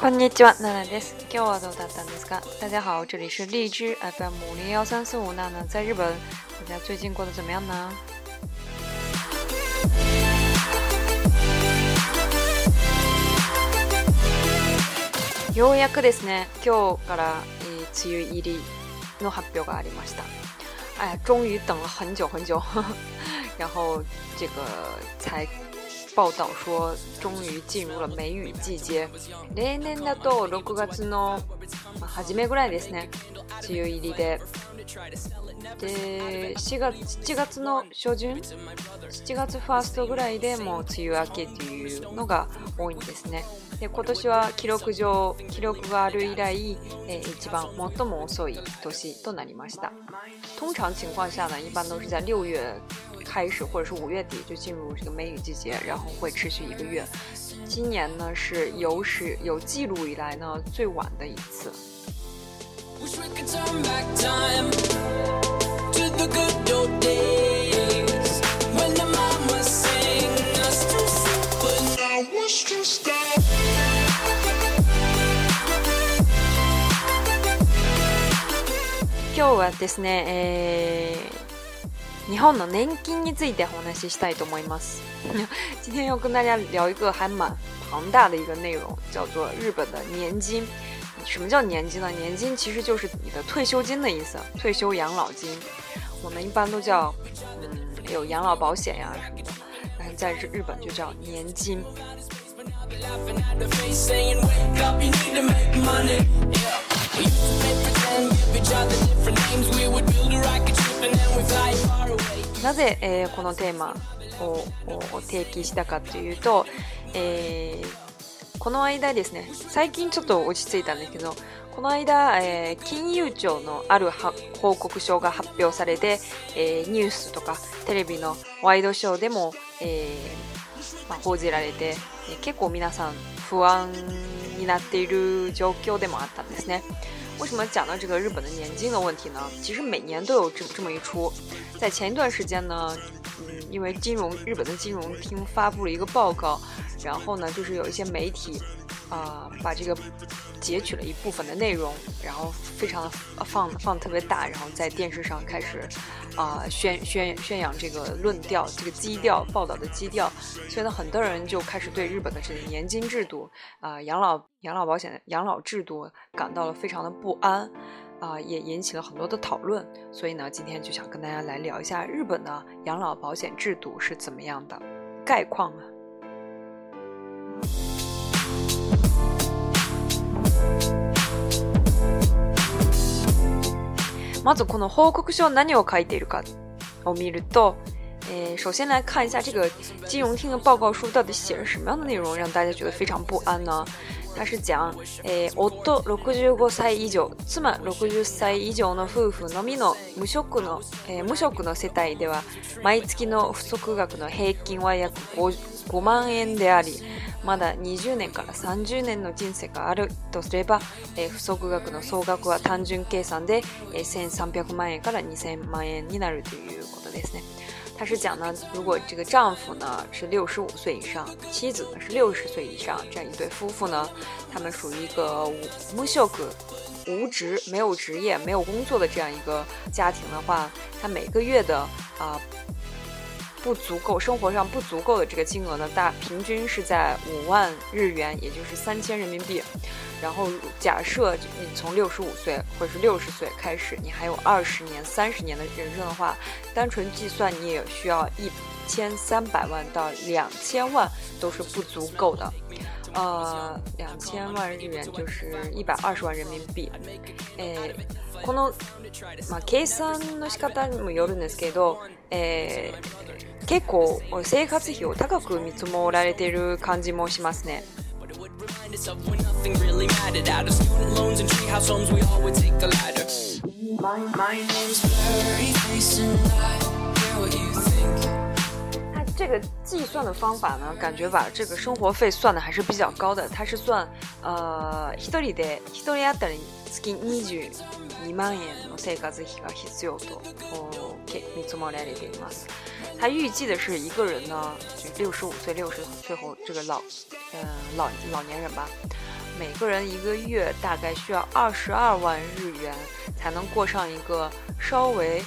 こんにちは、奈々です。今日はどうだったんですか？大家好，这里是荔枝 FM 五零幺三四五娜娜在日本，大家最近过得怎么样呢？ようやくですね、今日から、えー、梅雨入りの発表がありました。哎呀，终于等了很久很久，然后这个才。報道說終於進入了梅雨季節例年だと6月の初めぐらいですね梅雨入りでで4月7月の初旬7月ファーストぐらいでもう梅雨明けというのが多いんですねで今年は記録上記録がある以来、え一番最も遅い年となりました通常情況下呢一般都是在6月开始，或者是五月底就进入这个梅雨季节，然后会持续一个月。今年呢是有史有记录以来呢最晚的一次。今日はですね。日本の年金についてお話ししたいと思います。今天要跟大家聊一个还蛮庞大的一个内容，叫做日本的年金。什么叫年金呢？年金其实就是你的退休金的意思，退休养老金。我们一般都叫，嗯，有养老保险呀什么的，但是在日本就叫年金。なぜ、えー、このテーマを提起したかというと、えー、この間ですね最近ちょっと落ち着いたんですけどこの間、えー、金融庁のある報告書が発表されて、えニュースとかテレビのワイドショーでも、えまあ、報じられて、え結構皆さん不安になっている状況でもあったんですね。为什么讲到这个日本的年金的问题呢？其实每年都有这这么一出，在前一段时间呢，嗯，因为金融日本的金融厅发布了一个报告，然后呢，就是有一些媒体，啊，把这个。截取了一部分的内容，然后非常的放放特别大，然后在电视上开始，啊，宣宣宣扬这个论调，这个基调报道的基调，所以呢，很多人就开始对日本的这个年金制度啊、养老养老保险、养老制度，感到了非常的不安，啊，也引起了很多的讨论。所以呢，今天就想跟大家来聊一下日本的养老保险制度是怎么样的概况。まずこの報告書何を書いているかを見ると、诶，首先来看一下这个金融厅的报告书到底写了什么样的内容，让大家觉得非常不安呢？它是讲，诶、夫65歳以上、妻60歳以上の夫婦のみの無職の、えー、無職の世帯では、毎月の不足額の平均は約 5, 5万円であり、まだ20年から30年の人生があるとすれば、えー、不足額の総額は単純計算で、えー、1300万円から2000万円になるということですね。他是讲呢，如果这个丈夫呢是六十五岁以上，妻子呢是六十岁以上，这样一对夫妇呢，他们属于一个无休格、无职、没有职业、没有工作的这样一个家庭的话，他每个月的啊、呃、不足够生活上不足够的这个金额呢，大平均是在五万日元，也就是三千人民币。然后假设你从六十五岁或者是六十岁开始，你还有二十年、三十年的人生的话，单纯计算你也需要一千三百万到两千万都是不足够的。呃，两千万日元就是一百二十万人民币。诶，このまあ計算の仕方にもよるんですけど、诶。結構生活費を高く見積もられてる感じもしますね。这个计算的方法呢，感觉把这个生活费算的还是比较高的。它是算，呃，ひとでひとりやで月二十二万円の生活費が必要と見積もられています。它预计的是一个人呢，六十五岁、六十岁后这个老，嗯，老老年人吧，每个人一个月大概需要二十二万日元，才能过上一个稍微。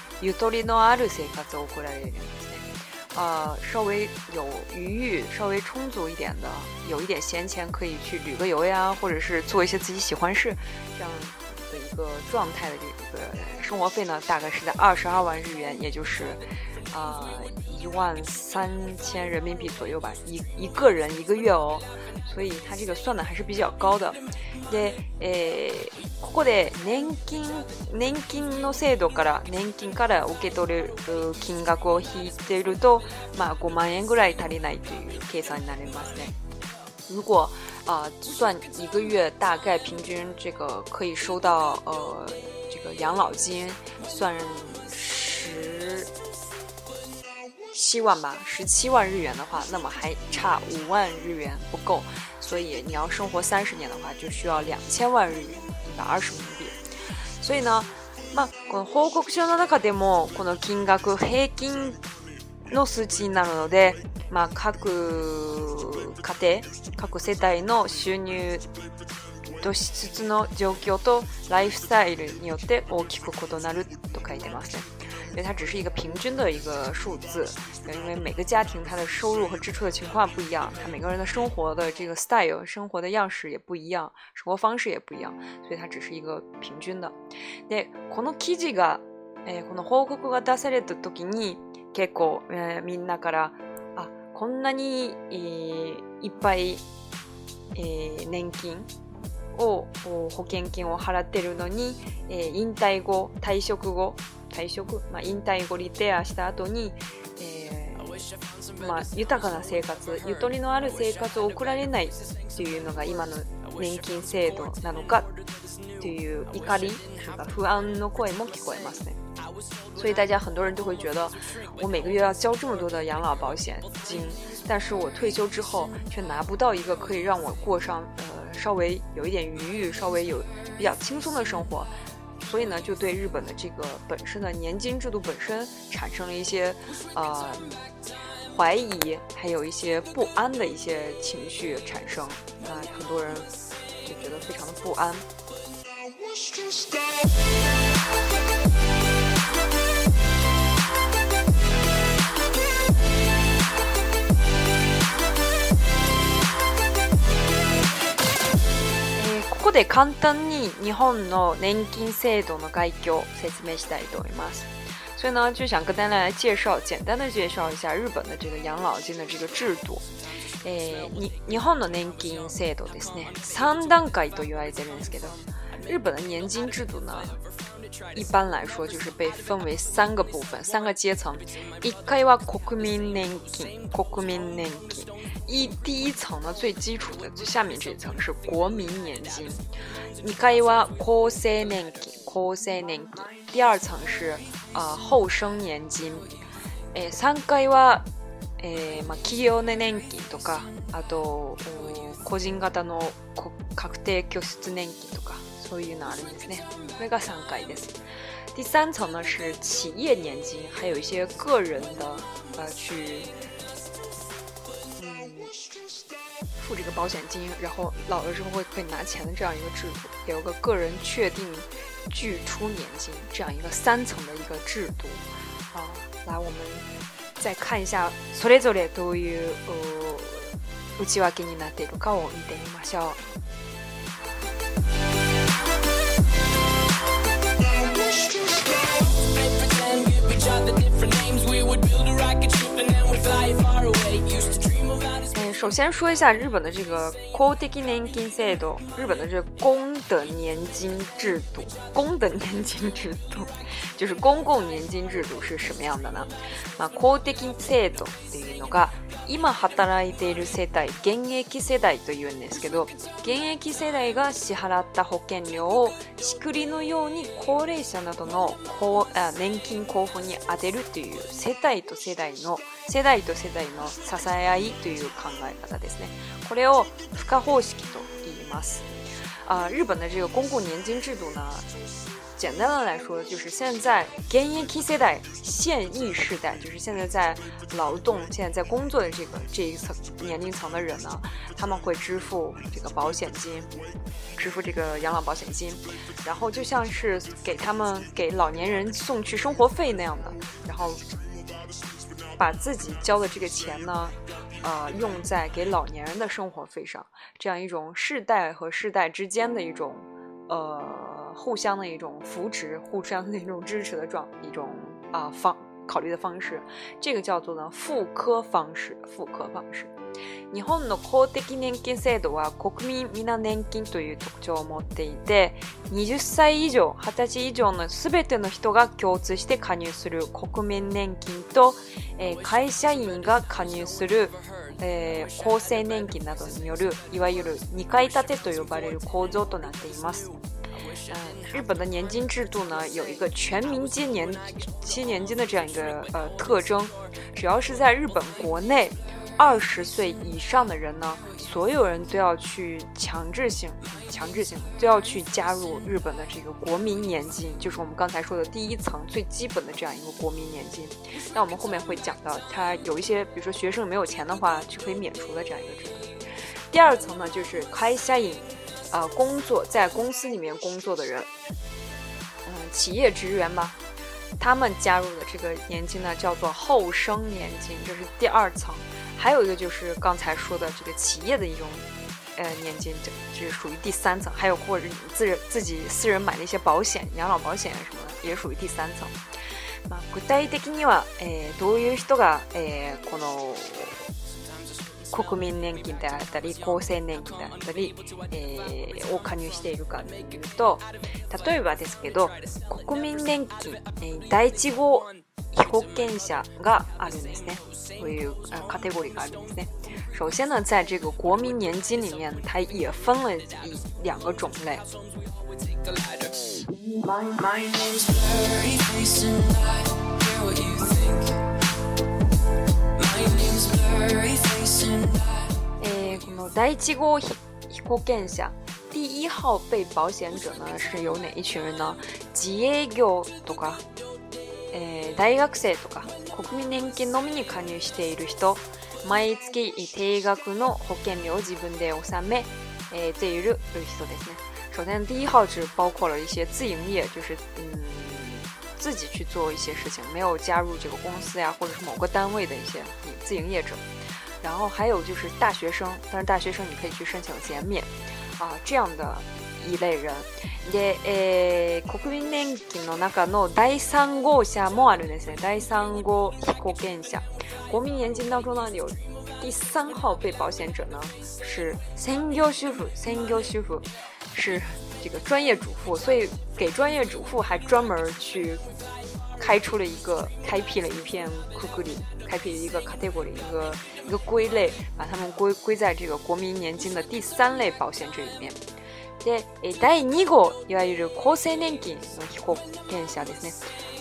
呃，稍微有余裕，稍微充足一点的，有一点闲钱可以去旅个游呀，或者是做一些自己喜欢事，这样的一个状态的这个生活费呢，大概是在二十二万日元，也就是。啊，一万三千人民币左右吧，一一个人一个月哦，所以他这个算的还是比较高的。で、ここで年金年金の制度から年金から受け取る金額を引いてると、まあ、この年ぐらいの内に計算になるますね。如果啊，算一个月大概平均这个可以收到呃这个养老金，算十。七万吧，十七万日元的话，那么还差五万日元不够，所以你要生活三十年的话，就需要两千万日元，一百二十万币。所以呢、まあ、この報告書の中でもこの金額平均の数値になるので、まあ、各家庭各世帯の収入と支出の状況とライフスタイルによって大きく異なると書いてますね。因为它只是一个平均的一个数字，因为每个家庭它的收入和支出的情况不一样，它每个人的生活的这个 style 生活的样式也不一样，生活方式也不一样，所以它只是一个平均的。那この記事が、え、この報告が出された時に、結構え、みんなから、あ、こんなにいっぱい年金を保険金を払ってるのに、引退後、退職後退職、まあ、引退後リペアした後に、えー、まあ、豊かな生活ゆとりのある生活を送られないっていうのが今の年金制度なのかっていう怒りとか不安の声も聞こえますね。所以大家很多人就会觉得，我每个月要交这么多的养老保险金，但是我退休之后却拿不到一个可以让我过上呃稍微有一点余裕、稍微有比较轻松的生活，所以呢，就对日本的这个本身的年金制度本身产生了一些，呃，怀疑，还有一些不安的一些情绪产生啊，很多人就觉得非常的不安。ここで簡単に日本の年金制度の概況を説明したいと思います。所以呢，就想跟大家来介绍，简单的介绍一下日本的这个养老金的这个制度。えー、日本の年金制度ですね。3段階と言われてるんですけど、日本の年金制度呢，一般来说就是被分为三个部分、三个阶层。一回は国民年金、国民年金。一第一层呢，最基础的最下面这一层是国民年金。二階は厚生年金、厚生年金。第二层是呃后生年金。え三はえーまあ、企業年金とかあと個人型の確定拠出年金とか属于哪的意思呢？每个三个意思。第三层呢是企业年金，还有一些个人的呃去嗯付这个保险金，然后老了之后会可以拿钱的这样一个制度，有个个人确定拒出年金这样一个三层的一个制度啊。来，我们再看一下。嗯，首先说一下日本的这个公的年金制度。日本的这个公的年金制度，就是公共年金制度是什么样的呢？啊，公的年金制度的那个。今働いている世帯現役世代というんですけど現役世代が支払った保険料をしくりのように高齢者などの年金交付に充てるという世帯と世代の世代と世代の支え合いという考え方ですねこれを付加方式と言いますあ日本的这个公共年金制度呢简单的来说，就是现在 Gen Y 世代、现役世代，就是现在在劳动、现在在工作的这个这一层年龄层的人呢，他们会支付这个保险金，支付这个养老保险金，然后就像是给他们给老年人送去生活费那样的，然后把自己交的这个钱呢，呃，用在给老年人的生活费上，这样一种世代和世代之间的一种，呃。互相的一种扶持、互相的一种支持的状一种啊、呃、方考虑的方式，这个叫做呢复科方式。复科方式。日本の公的年金制度は国民皆年金という特徴を持っていて20歳以上20歳以上の全ての人が共通して加入する国民年金と、えー、会社員が加入する、えー、厚生年金などによるいわゆる2階建てと呼ばれる構造となっています。呃，日本的年金制度呢，有一个全民皆年皆年金的这样一个呃特征，只要是在日本国内，二十岁以上的人呢，所有人都要去强制性、强制性都要去加入日本的这个国民年金，就是我们刚才说的第一层最基本的这样一个国民年金。那我们后面会讲到，它有一些，比如说学生没有钱的话，就可以免除的这样一个制度。第二层呢，就是开下引。呃，工作在公司里面工作的人，嗯，企业职员吧，他们加入的这个年金呢，叫做后生年金，这是第二层。还有一个就是刚才说的这个企业的一种，呃，年金，这这是属于第三层。还有或者你自自己私人买的一些保险，养老保险什么的，也属于第三层。具体的には、え、どういう人が、え、この国民年金であったり厚生年金であったり、えー、を加入しているかというと例えばですけど国民年金、え第一号被保険者があるんですね。こういうカテゴリーがあるんですね。首先呢，在这个国民年金里面，它也分了一两个种类。My えこの第1号被保険者第一号被保险者呢是由哪一群人呢？自営業とか、え大学生とか国民年金のみに加入している人、毎月定額の保険料を自分で納め、えている人ですね。首先，第一号只包括了一些自营业，就是嗯自己去做一些事情，没有加入这个公司呀、或者是某个单位的一些自营业者。然后还有就是大学生，但是大学生你可以去申请减免，啊，这样的一类人。で、え、国民年金の中の第3号者もあるですね。第3号被保险者、国民年金当中呢有第三号被保险者呢是 single 夫妇、single 夫妇是这个专业主妇，所以给专业主妇还专门去开出了一个、开辟了一片库库里。开辟一个 category 一个一个归类，把它们归归在这个国民年金的第三类保险这里面。で、えだい二個、よはゆる厚生年金の一個点下ですね。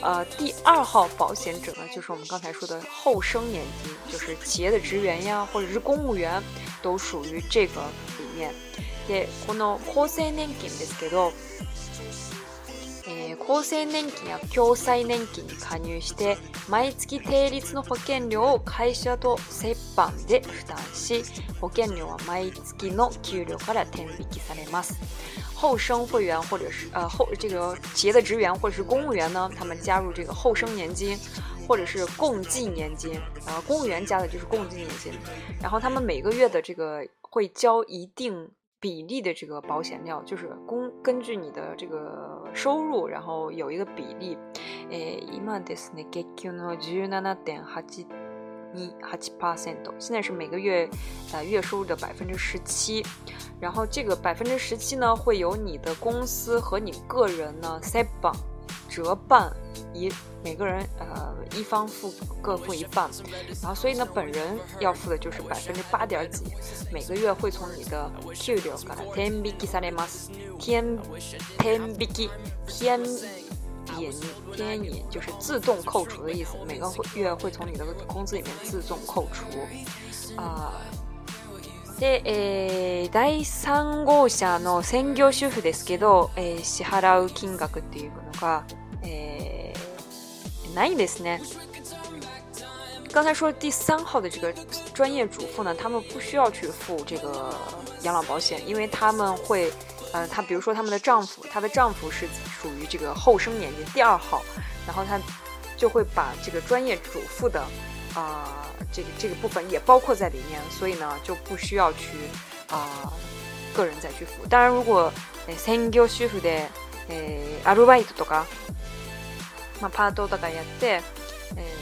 呃，第二号保险者呢，就是我们刚才说的后生年金，就是企业的职员呀，或者是公务员，都属于这个里面。で、この厚生年金ですけど。えー、厚生年金や共済年金に加入して毎月定率の保険料を会社と折半で負担し保険料は毎月の給料から転引きされます。后生会员或者是呃后这个企业的职员或者是公务员呢，他们加入这个后生年金或者是共济年金，然后公务员加的就是共济年金，然后他们每个月的这个会交一定比例的这个保险料，就是公根据你的这个收入，然后有一个比例，诶，ima des negativo na den h 现在是每个月呃，月收入的百分之十七，然后这个百分之十七呢，会由你的公司和你个人呢塞半折半。一每个人呃一方付各付一半，然后所以呢，本人要付的就是百分之八点几，每个月会从你的給料から転引きされます。転転引き転引天引就是自动扣除的意思，每个月会从你的工资里面自动扣除。啊、呃。で、えー、第3号車の専業主婦ですけど、えー、支払う金額っていうのが、えーないですね。刚才说第三号的这个专业主妇呢，他们不需要去付这个养老保险，因为他们会，呃，他比如说他们的丈夫，她的丈夫是属于这个后生年纪，第二号，然后他就会把这个专业主妇的啊，这个这个部分也包括在里面，所以呢，就不需要去啊个人再去付。当然如果呃，専業主婦でアルバイトとか。まあ、パートとかやって、え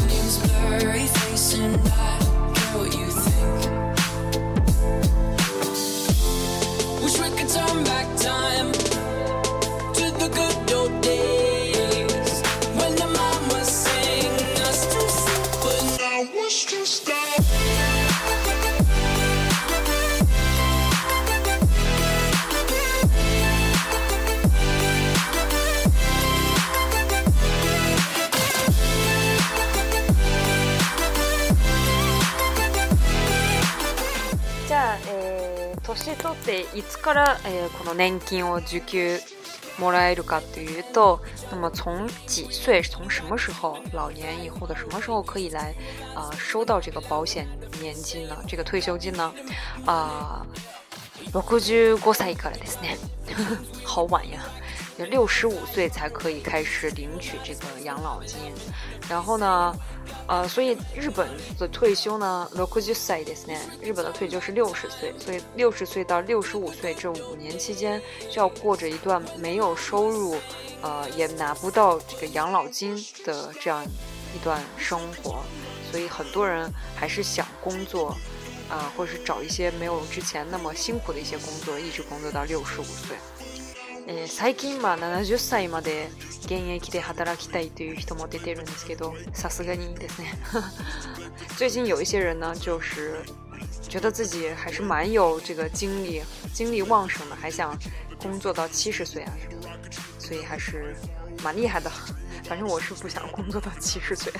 Unions blurry 年取っていつから、えー、この年金を受給もらえるかというと、那么从几岁、从什么时候、老年以后的什么时候可以来呃、收到这个保险年金呢？这个退休金呢？呃，65歳からですね。好晚呀。六十五岁才可以开始领取这个养老金，然后呢，呃，所以日本的退休呢，日本的退休是六十岁，所以六十岁到六十五岁这五年期间，就要过着一段没有收入，呃，也拿不到这个养老金的这样一段生活，所以很多人还是想工作，啊，或是找一些没有之前那么辛苦的一些工作，一直工作到六十五岁。えー、最近は70歳まで現役で働きたいという人も出てるんですけどさすがにですね 最近有一些人呢就是觉得自己还是蛮有这个精力精力旺盛的还想工作到七十岁啊什么的所以还是蛮厉害的反正我是不想工作到七十岁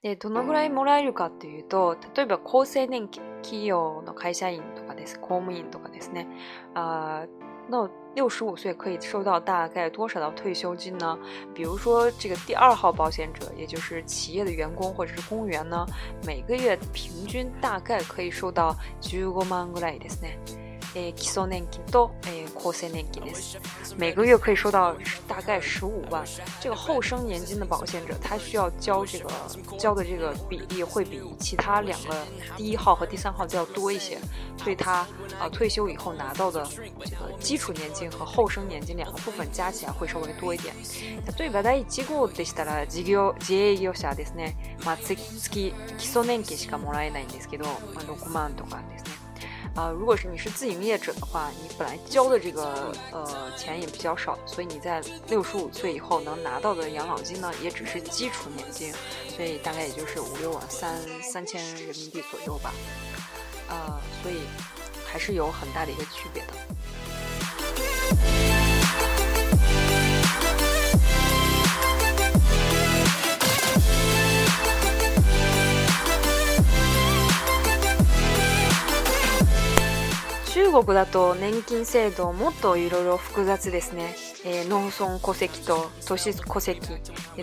でどのぐらいもらえるかというと例えば厚生年金企業の会社員とかです、公務員とかですね。あ、の六十五歳可以收到大概多少的退休金呢？比如说这个第二号保险者，也就是企业的员工或者是公务员呢，每个月平均大概可以收到九万ぐらいですね。え、基礎年金と。每年每个月可以收到大概十五万。这个后生年金的保险者，他需要交这个交的这个比例会比其他两个第一号和第三号要多一些，所以他啊退休以后拿到的这个基础年金和后生年金两个部分加起来会稍微多一点。对えば第一でしたら事業自営業者ですね。まあ月月基礎年金しかもらえないんですけど、まあ六万とかです。啊，如果是你是自营业者的话，你本来交的这个呃钱也比较少，所以你在六十五岁以后能拿到的养老金呢，也只是基础年金，所以大概也就是五六万三三千人民币左右吧。啊，所以还是有很大的一个区别的。国だと年金制度もっといろいろ複雑ですね、えー、農村戸籍と都市戸籍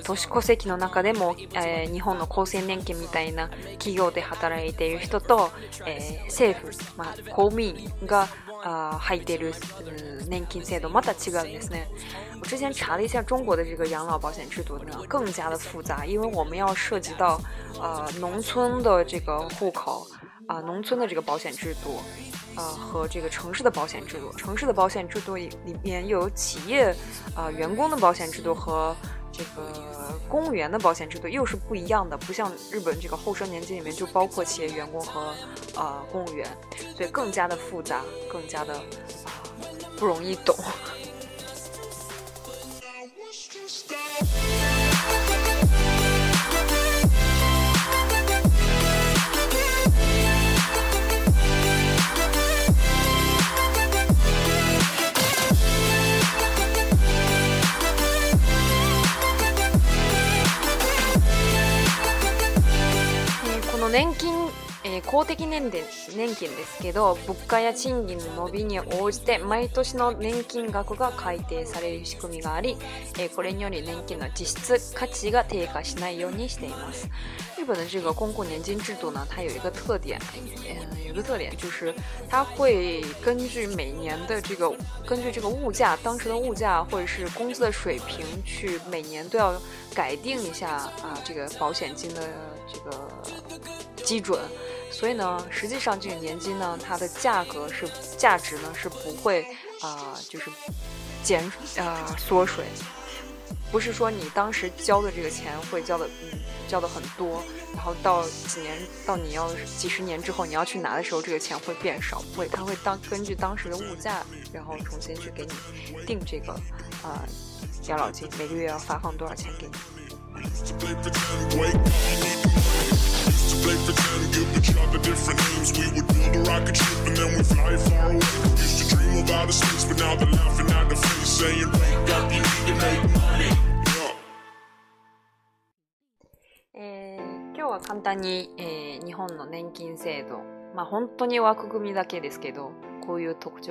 都市戸籍の中でも、えー、日本の厚生年金みたいな企業で働いている人と、えー、政府、まあ、公務員が入っている年金制度，た違うんですね我之前查了一下中国的这个养老保险制度呢，更加的复杂，因为我们要涉及到呃农村的这个户口啊、呃，农村的这个保险制度。呃，和这个城市的保险制度，城市的保险制度里面又有企业，啊，员工的保险制度和这个公务员的保险制度又是不一样的，不像日本这个厚生年金里面就包括企业员工和呃公务员，所以更加的复杂，更加的不容易懂。年金、えー、公的年で年金ですけど物価や賃金の伸びに応じて毎年の年金額が改定される仕組みがあり、えー、これにより年金の実質価値が低下しないようにしています日本的这个公共年金制度呢，它有一个特点，嗯，有一个特点就是它会根据每年的这个根据这个物价，当时的物价或者是工资的水平去每年都要改定一下啊这个保险金的。这个基准，所以呢，实际上这个年金呢，它的价格是价值呢是不会啊，就是减啊缩水，不是说你当时交的这个钱会交的嗯交的很多，然后到几年到你要几十年之后你要去拿的时候，这个钱会变少，不会，它会当根据当时的物价，然后重新去给你定这个啊养老金，每个月要发放多少钱给你。え今日は簡単に、えー、日本の年金制度、まあ、本当に枠組みだけですけど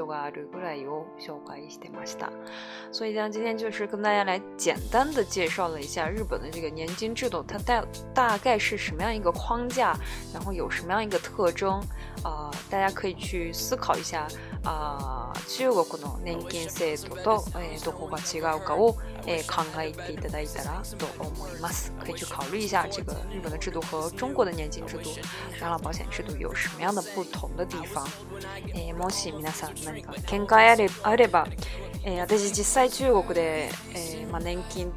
があるぐらいを紹介してました。所以呢，今天就是跟大家来简单的介绍了一下日本的这个年金制度，它大大概是什么样一个框架，然后有什么样一个特征啊？大家可以去思考一下。あ中国の年金制度と、えー、どこが違うかを、えー、考えていただいたらと思います。可以去考虑一下这个日本的制度和中国的年金制度、养老保险制度有什么样的不同的地方。えー、もし皆さん何か見解あれあれば、えー、私実際中国で、えーまあ、年金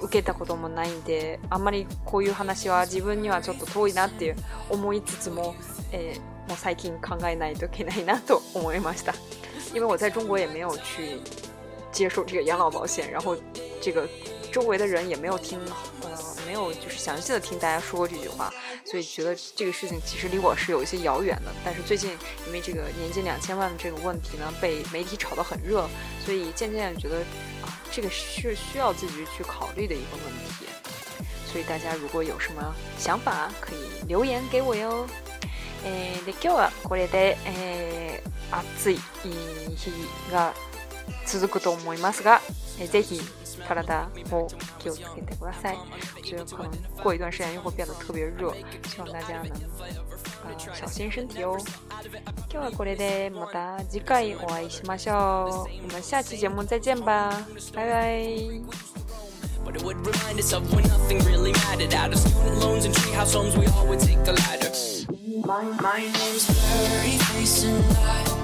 受けたこともないんであんまりこういう話は自分にはちょっと遠いなって思いつつも、えー莫採キン慷慨ないでけないなと思いました。因为我在中国也没有去接受这个养老保险，然后这个周围的人也没有听，呃，没有就是详细的听大家说过这句话，所以觉得这个事情其实离我是有一些遥远的。但是最近因为这个年近两千万的这个问题呢，被媒体炒得很热，所以渐渐觉得啊，这个是需要自己去考虑的一个问题。所以大家如果有什么想法，可以留言给我哟。えー、で今日はこれで、えー、暑い日が続くと思いますが、えー、ぜひ体を気をつけてください。我觉得可能过一段时间又会变得特别热，希望大家能啊、呃、小心身体哦。今日はこれでまた次回お会いしましょう。我们下期节目再见吧，拜拜。But it would remind us of when nothing really mattered. Out of student loans and treehouse homes, we all would take the ladder. My, my name's Blurry Face and I